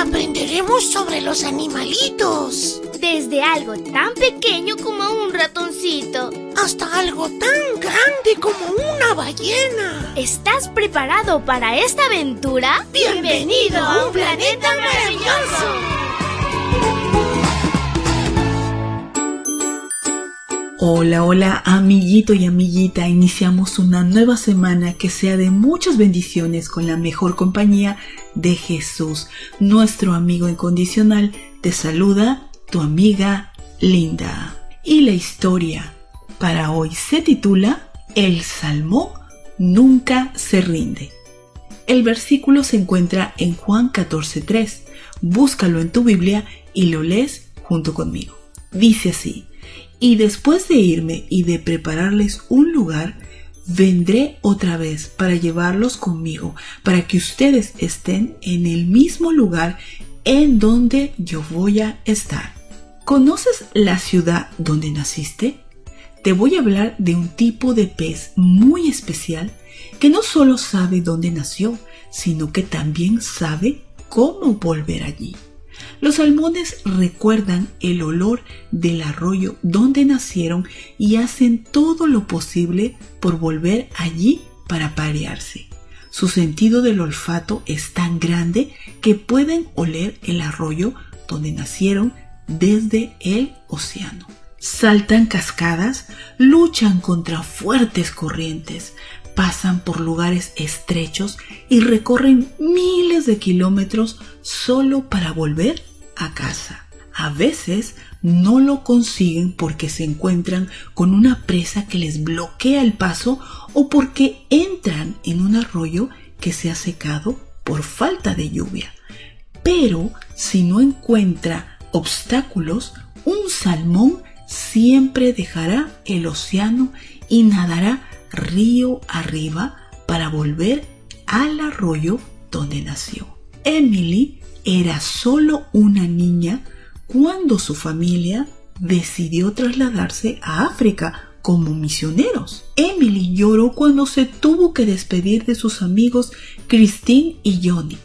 aprenderemos sobre los animalitos. Desde algo tan pequeño como un ratoncito. Hasta algo tan grande como una ballena. ¿Estás preparado para esta aventura? Bienvenido a un planeta maravilloso. Hola, hola, amiguito y amiguita. Iniciamos una nueva semana que sea de muchas bendiciones con la mejor compañía de Jesús, nuestro amigo incondicional. Te saluda tu amiga Linda. Y la historia para hoy se titula El Salmo nunca se rinde. El versículo se encuentra en Juan 14.3. Búscalo en tu Biblia y lo lees junto conmigo. Dice así, y después de irme y de prepararles un lugar, vendré otra vez para llevarlos conmigo, para que ustedes estén en el mismo lugar en donde yo voy a estar. ¿Conoces la ciudad donde naciste? Te voy a hablar de un tipo de pez muy especial que no solo sabe dónde nació, sino que también sabe cómo volver allí. Los salmones recuerdan el olor del arroyo donde nacieron y hacen todo lo posible por volver allí para parearse. Su sentido del olfato es tan grande que pueden oler el arroyo donde nacieron desde el océano. Saltan cascadas, luchan contra fuertes corrientes, pasan por lugares estrechos y recorren miles de kilómetros solo para volver a casa. A veces no lo consiguen porque se encuentran con una presa que les bloquea el paso o porque entran en un arroyo que se ha secado por falta de lluvia. Pero si no encuentra obstáculos, un salmón siempre dejará el océano y nadará río arriba para volver al arroyo donde nació. Emily era solo una niña cuando su familia decidió trasladarse a África como misioneros. Emily lloró cuando se tuvo que despedir de sus amigos Christine y Johnny.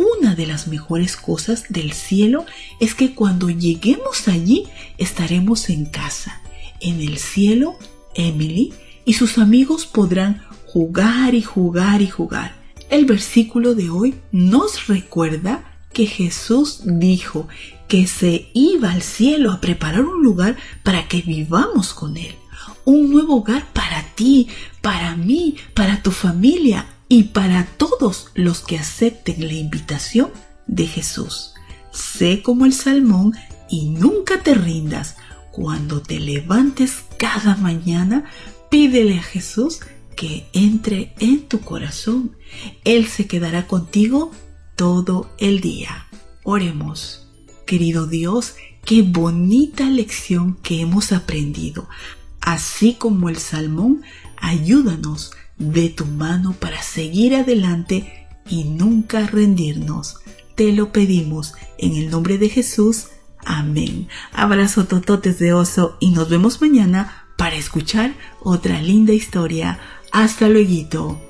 Una de las mejores cosas del cielo es que cuando lleguemos allí estaremos en casa. En el cielo, Emily y sus amigos podrán jugar y jugar y jugar. El versículo de hoy nos recuerda que Jesús dijo que se iba al cielo a preparar un lugar para que vivamos con Él. Un nuevo hogar para ti, para mí, para tu familia y para todos los que acepten la invitación de Jesús. Sé como el salmón y nunca te rindas. Cuando te levantes cada mañana, pídele a Jesús que entre en tu corazón. Él se quedará contigo todo el día. Oremos. Querido Dios, qué bonita lección que hemos aprendido. Así como el salmón, ayúdanos de tu mano para seguir adelante y nunca rendirnos. Te lo pedimos en el nombre de Jesús. Amén. Abrazo tototes de oso y nos vemos mañana para escuchar otra linda historia. Hasta luego.